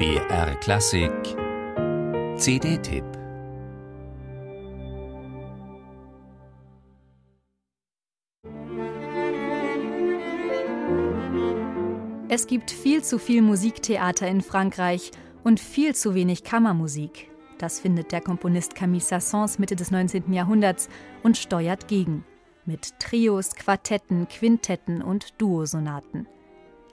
BR Klassik CD-Tipp Es gibt viel zu viel Musiktheater in Frankreich und viel zu wenig Kammermusik. Das findet der Komponist Camille Sassons Mitte des 19. Jahrhunderts und steuert gegen. Mit Trios, Quartetten, Quintetten und Duosonaten.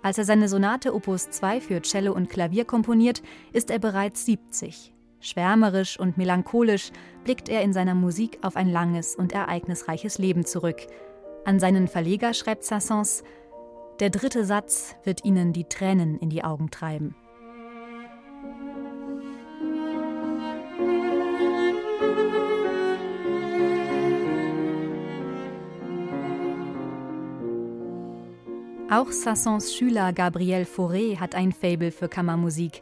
Als er seine Sonate Opus 2 für Cello und Klavier komponiert, ist er bereits 70. Schwärmerisch und melancholisch blickt er in seiner Musik auf ein langes und ereignisreiches Leben zurück. An seinen Verleger schreibt Sassons: Der dritte Satz wird ihnen die Tränen in die Augen treiben. Auch Sassons Schüler Gabriel Fauré hat ein Fable für Kammermusik.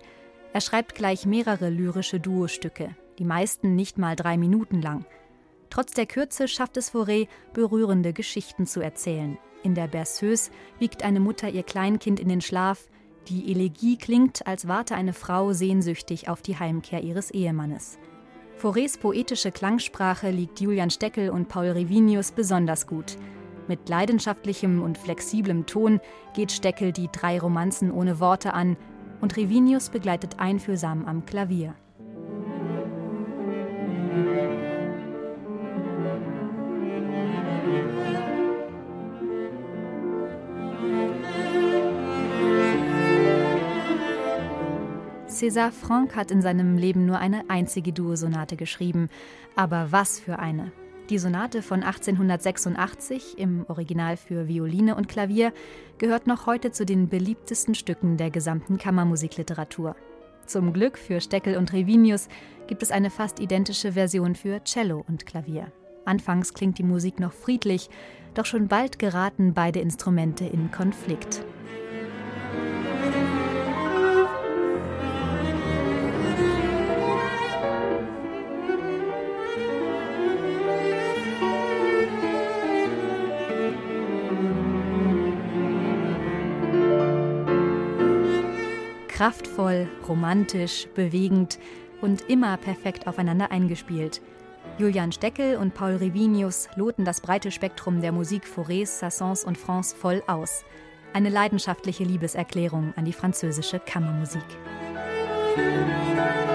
Er schreibt gleich mehrere lyrische Duostücke, die meisten nicht mal drei Minuten lang. Trotz der Kürze schafft es Fauré, berührende Geschichten zu erzählen. In der Berceuse wiegt eine Mutter ihr Kleinkind in den Schlaf. Die Elegie klingt, als warte eine Frau sehnsüchtig auf die Heimkehr ihres Ehemannes. Faurés poetische Klangsprache liegt Julian Steckel und Paul Revinius besonders gut. Mit leidenschaftlichem und flexiblem Ton geht Steckel die drei Romanzen ohne Worte an und Revinius begleitet einfühlsam am Klavier. César Franck hat in seinem Leben nur eine einzige Duosonate geschrieben. Aber was für eine! Die Sonate von 1886 im Original für Violine und Klavier gehört noch heute zu den beliebtesten Stücken der gesamten Kammermusikliteratur. Zum Glück für Steckel und Revinius gibt es eine fast identische Version für Cello und Klavier. Anfangs klingt die Musik noch friedlich, doch schon bald geraten beide Instrumente in Konflikt. Kraftvoll, romantisch, bewegend und immer perfekt aufeinander eingespielt. Julian Steckel und Paul Revinius loten das breite Spektrum der Musik Faurés, Sassons und France voll aus. Eine leidenschaftliche Liebeserklärung an die französische Kammermusik. Musik